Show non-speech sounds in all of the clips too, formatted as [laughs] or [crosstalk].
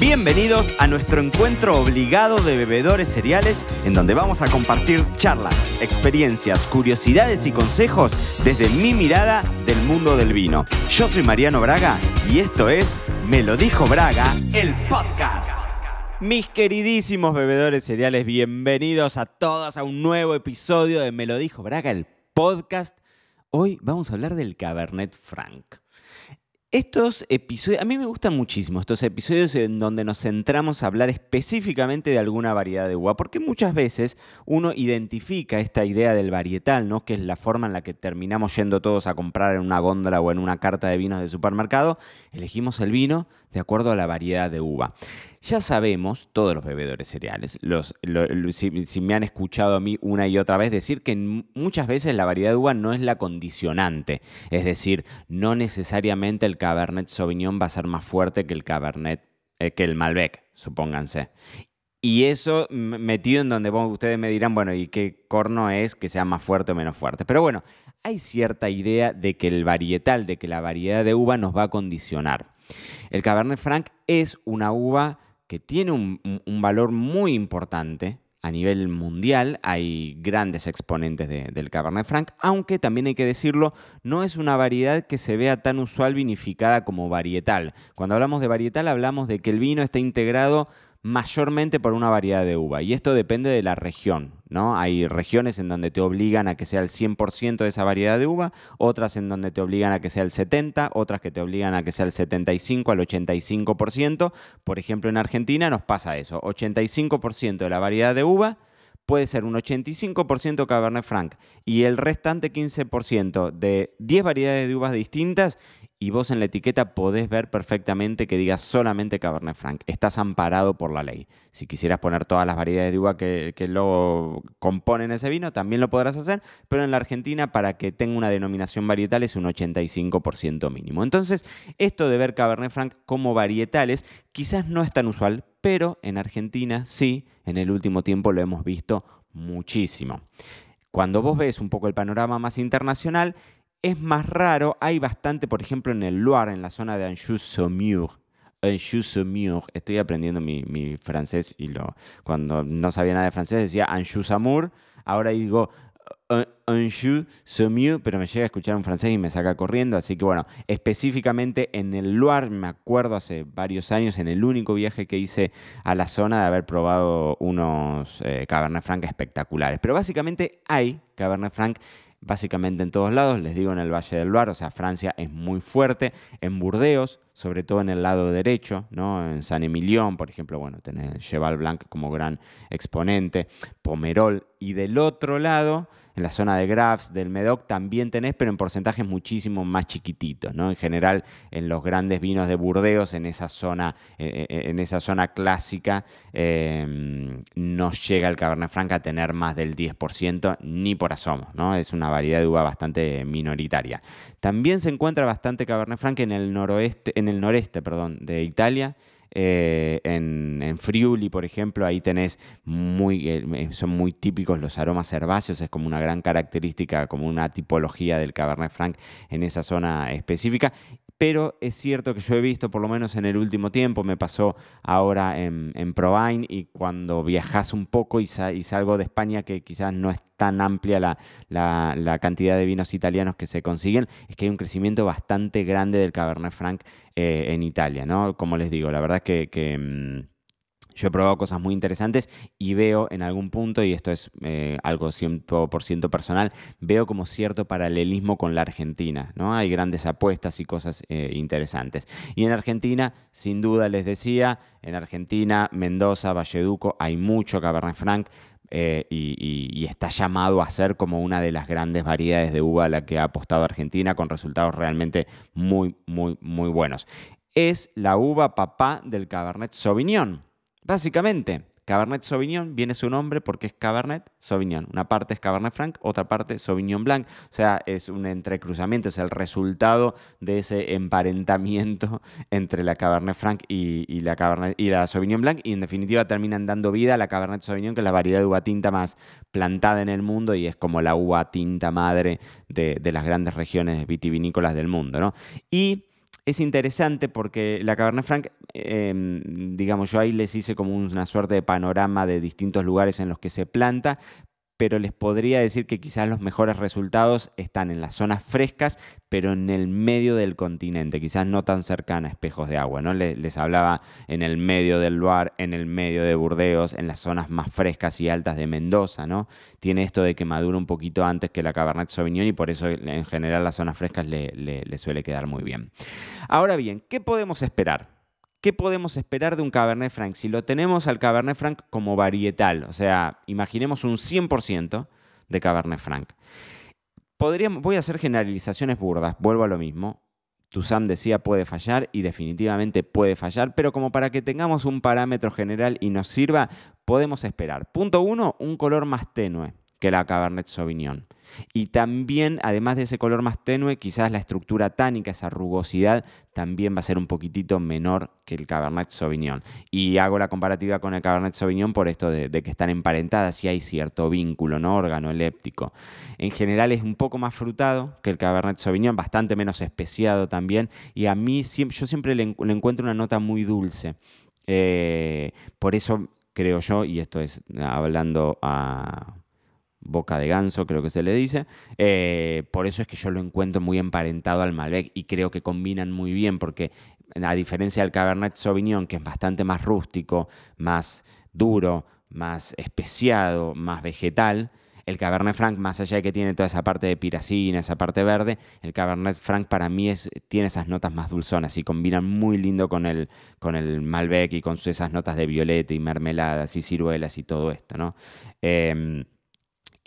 Bienvenidos a nuestro encuentro obligado de bebedores cereales, en donde vamos a compartir charlas, experiencias, curiosidades y consejos desde mi mirada del mundo del vino. Yo soy Mariano Braga y esto es Me lo dijo Braga, el podcast. Mis queridísimos bebedores cereales, bienvenidos a todos a un nuevo episodio de Me lo dijo Braga, el podcast. Hoy vamos a hablar del Cabernet Franc. Estos episodios, a mí me gustan muchísimo estos episodios en donde nos centramos a hablar específicamente de alguna variedad de uva, porque muchas veces uno identifica esta idea del varietal, ¿no? que es la forma en la que terminamos yendo todos a comprar en una góndola o en una carta de vinos de supermercado, elegimos el vino de acuerdo a la variedad de uva. Ya sabemos, todos los bebedores cereales, los, si, me han escuchado a mí una y otra vez decir que muchas veces la variedad de uva no es la condicionante, es decir, no necesariamente el Cabernet Sauvignon va a ser más fuerte que el Cabernet, eh, que el Malbec, supónganse. Y eso metido en donde ustedes me dirán, bueno, ¿y qué corno es que sea más fuerte o menos fuerte? Pero bueno, hay cierta idea de que el varietal, de que la variedad de uva nos va a condicionar. El Cabernet Franc es una uva que tiene un, valor muy importante a nivel mundial. Hay grandes exponentes del Cabernet Franc, aunque también hay que decirlo, no es una variedad que se vea tan usual vinificada como varietal. Cuando hablamos de varietal hablamos de que el vino está integrado mayormente por una variedad de uva. Y esto depende de la región, ¿no? Hay regiones en donde te obligan a que sea el 100% de esa variedad de uva, otras en donde te obligan a que sea el 70%, otras que te obligan a que sea el 75% al 85%. Por ejemplo, en Argentina nos pasa eso, 85% de la variedad de uva puede ser un 85% Cabernet Franc y el restante 15% de 10 variedades de uvas distintas y vos en la etiqueta podés ver perfectamente que diga solamente Cabernet Franc. Estás amparado por la ley. Si quisieras poner todas las variedades de uva que, lo componen ese vino, también lo podrás hacer, pero en la Argentina para que tenga una denominación varietal es un 85% mínimo. Entonces, esto de ver Cabernet Franc como varietales quizás no es tan usual, pero en Argentina sí, en el último tiempo lo hemos visto muchísimo. Cuando vos ves un poco el panorama más internacional, es más raro, hay bastante, por ejemplo, en el Loire, en la zona de Anjou-Saumur. Anjou-Saumur, estoy aprendiendo mi, francés y lo, cuando no sabía nada de francés decía Anjou-Saumur, ahora digo Anjou-Saumur, pero me llega a escuchar un francés y me saca corriendo, así que bueno, específicamente en el Loire, me acuerdo hace varios años, en el único viaje que hice a la zona de haber probado unos eh, Cabernet Franc espectaculares, pero básicamente hay Cabernet Franc básicamente en todos lados, les digo en el Valle del Loire, o sea, Francia es muy fuerte, en Burdeos, sobre todo en el lado derecho, ¿no? En San Emilión, por ejemplo, bueno, tenés Cheval Blanc como gran exponente, Pomerol, y del otro lado, en la zona de Grafs, del Medoc, también tenés, pero en porcentajes muchísimo más chiquititos, ¿no? En general, en los grandes vinos de Burdeos, en esa zona, eh, eh, en esa zona clásica, em, no llega el Cabernet Franc a tener más del 10%, ni por asomo, ¿no? Es una variedad de uva bastante minoritaria. También se encuentra bastante Cabernet Franc en el noroeste, en el noreste, perdón, de Italia, eh, en, Friuli, por ejemplo, ahí tenés muy, eh, son muy típicos los aromas herbáceos, es como una gran característica, como una tipología del Cabernet Franc en esa zona específica pero es cierto que yo he visto, por lo menos en el último tiempo, me pasó ahora en, en Provine y cuando viajas un poco y, salgo de España, que quizás no es tan amplia la, cantidad de vinos italianos que se consiguen, es que hay un crecimiento bastante grande del Cabernet Franc eh, en Italia, ¿no? Como les digo, la verdad es que... Mm, yo he probado cosas muy interesantes y veo en algún punto, y esto es eh, algo 100% personal, veo como cierto paralelismo con la Argentina. ¿no? Hay grandes apuestas y cosas eh, interesantes. Y en Argentina, sin duda les decía, en Argentina, Mendoza, Valleduco, hay mucho Cabernet Franc. Eh, y, está llamado a ser como una de las grandes variedades de uva a la que ha apostado Argentina con resultados realmente muy, muy, muy buenos. Es la uva papá del Cabernet Sauvignon. Básicamente, Cabernet Sauvignon viene su nombre porque es Cabernet Sauvignon. Una parte es Cabernet Franc, otra parte Sauvignon Blanc. O sea, es un entrecruzamiento, es el resultado de ese emparentamiento [laughs] entre la Cabernet Franc y, la, Sauvignon Blanc. Y en definitiva terminan dando vida a la Cabernet Sauvignon, que es la variedad de uva tinta más plantada en el mundo y es como la uva tinta madre de, de las grandes regiones vitivinícolas del mundo. ¿no? Y es interesante porque la Cabernet Franc, em, digamos, yo ahí les hice como una suerte de panorama de distintos lugares en los que se planta, pero les podría decir que quizás los mejores resultados están en las zonas frescas, pero en el medio del continente, quizás no tan cercana a espejos de agua. ¿no? Les, hablaba en el medio del Loire, en el medio de Burdeos, en las zonas más frescas y altas de Mendoza. ¿no? Tiene esto de que madura un poquito antes que la Cabernet Sauvignon y por eso en general las zonas frescas le suele quedar muy bien. Ahora bien, ¿qué podemos esperar? ¿Qué podemos esperar de un Cabernet Franc? Si lo tenemos al Cabernet Franc como varietal, o sea, imaginemos un 100% de Cabernet Franc. Podríamos, voy a hacer generalizaciones burdas, vuelvo a lo mismo. Tuzam decía puede fallar y definitivamente puede fallar, pero como para que tengamos un parámetro general y nos sirva, podemos esperar. Punto uno, un color más tenue que la Cabernet Sauvignon. Y también, además de ese color más tenue, quizás la estructura tánica, esa rugosidad, también va a ser un poquitito menor que el Cabernet Sauvignon. Y hago la comparativa con el Cabernet Sauvignon por esto de, que están emparentadas y hay cierto vínculo, ¿no? Organoléptico. En general es un poco más frutado que el Cabernet Sauvignon, bastante menos especiado también. Y a mí yo siempre le, encuentro una nota muy dulce. Eh, por eso creo yo, y esto es hablando a boca de ganso, creo que se le dice. Eh, por eso es que yo lo encuentro muy emparentado al Malbec y creo que combinan muy bien, porque a diferencia del Cabernet Sauvignon, que es bastante más rústico, más duro, más especiado, más vegetal, el Cabernet Franc, más allá de que tiene toda esa parte de piracina, esa parte verde, el Cabernet Franc para mí es, tiene esas notas más dulzonas y combinan muy lindo con el, con el Malbec y con esas notas de violeta y mermeladas y ciruelas y todo esto, ¿no? Em,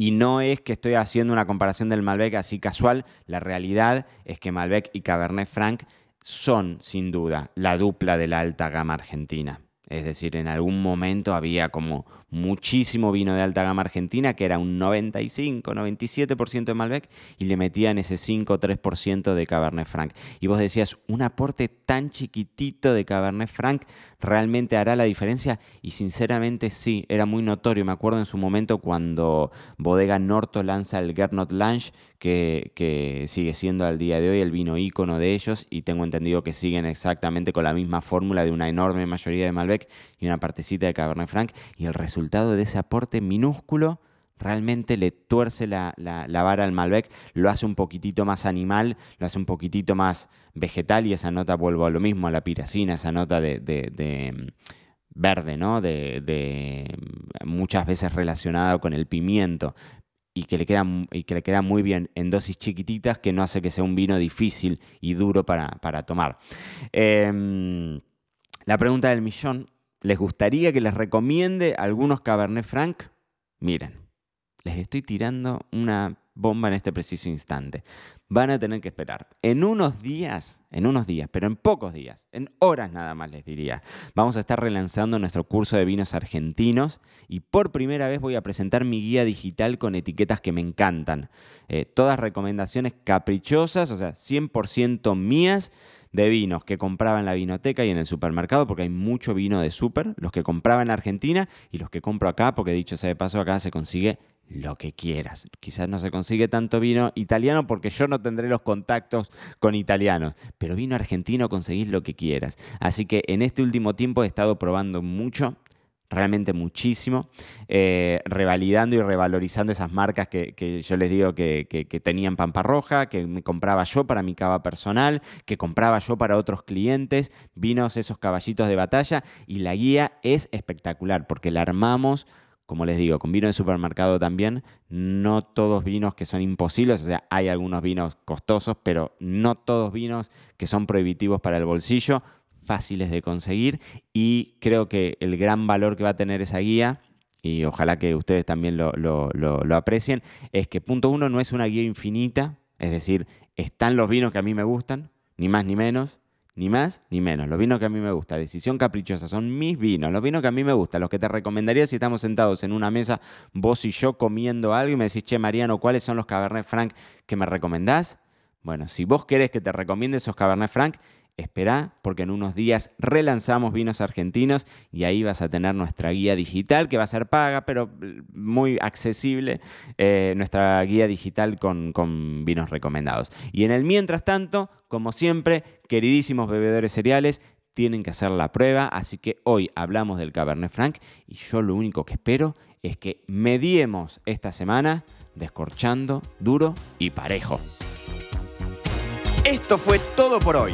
y no es que estoy haciendo una comparación del Malbec así casual, la realidad es que Malbec y Cabernet Franc son, sin duda, la dupla de la alta gama argentina. Es decir, en algún momento había como muchísimo vino de alta gama argentina, que era un 95, 97% de Malbec, y le metían ese 5 o 3% de Cabernet Franc. Y vos decías, un aporte tan chiquitito de Cabernet Franc realmente hará la diferencia, y sinceramente sí, era muy notorio. Me acuerdo en su momento cuando Bodega Norto lanza el Gernot Lange, que, sigue siendo al día de hoy el vino ícono de ellos, y tengo entendido que siguen exactamente con la misma fórmula de una enorme mayoría de Malbec y una partecita de Cabernet Franc, y el resultado de ese aporte minúsculo realmente le tuerce la, vara al Malbec, lo hace un poquitito más animal, lo hace un poquitito más vegetal y esa nota, vuelvo a lo mismo, a la piracina, esa nota de, mm, verde, ¿no? De, mm, muchas veces relacionada con el pimiento y que, le queda, y que le queda muy bien en dosis chiquititas que no hace que sea un vino difícil y duro para, tomar. Em, la pregunta del millón ¿Les gustaría que les recomiende algunos Cabernet Franc? Miren, les estoy tirando una bomba en este preciso instante. Van a tener que esperar. En unos días, en unos días, pero en pocos días, en horas nada más les diría, vamos a estar relanzando nuestro curso de vinos argentinos y por primera vez voy a presentar mi guía digital con etiquetas que me encantan. Eh, todas recomendaciones caprichosas, o sea, 100% mías de vinos que compraba en la vinoteca y en el supermercado, porque hay mucho vino de súper, los que compraba en Argentina y los que compro acá, porque dicho sea de paso, acá se consigue lo que quieras. Quizás no se consigue tanto vino italiano porque yo no tendré los contactos con italianos, pero vino argentino conseguís lo que quieras. Así que en este último tiempo he estado probando mucho realmente muchísimo, eh, revalidando y revalorizando esas marcas que, yo les digo que, que, tenían Pampa Roja, que me compraba yo para mi cava personal, que compraba yo para otros clientes, vinos esos caballitos de batalla y la guía es espectacular porque la armamos como les digo, con vino de supermercado también, no todos vinos que son imposibles, o sea, hay algunos vinos costosos, pero no todos vinos que son prohibitivos para el bolsillo fáciles de conseguir y creo que el gran valor que va a tener esa guía y ojalá que ustedes también lo, aprecien, es que punto uno no es una guía infinita, es decir, están los vinos que a mí me gustan, ni más ni menos, ni más ni menos, los vinos que a mí me gustan, decisión caprichosa, son mis vinos, los vinos que a mí me gustan, los que te recomendaría si estamos sentados en una mesa, vos y yo comiendo algo y me decís, che Mariano, ¿cuáles son los Cabernet Franc que me recomendás? Bueno, si vos querés que te recomiende esos Cabernet Franc, Esperá, porque en unos días relanzamos vinos argentinos y ahí vas a tener nuestra guía digital, que va a ser paga, pero muy accesible, eh, nuestra guía digital con, con vinos recomendados. Y en el mientras tanto, como siempre, queridísimos bebedores cereales, tienen que hacer la prueba, así que hoy hablamos del Cabernet Franc y yo lo único que espero es que mediemos esta semana descorchando duro y parejo. Esto fue todo por hoy.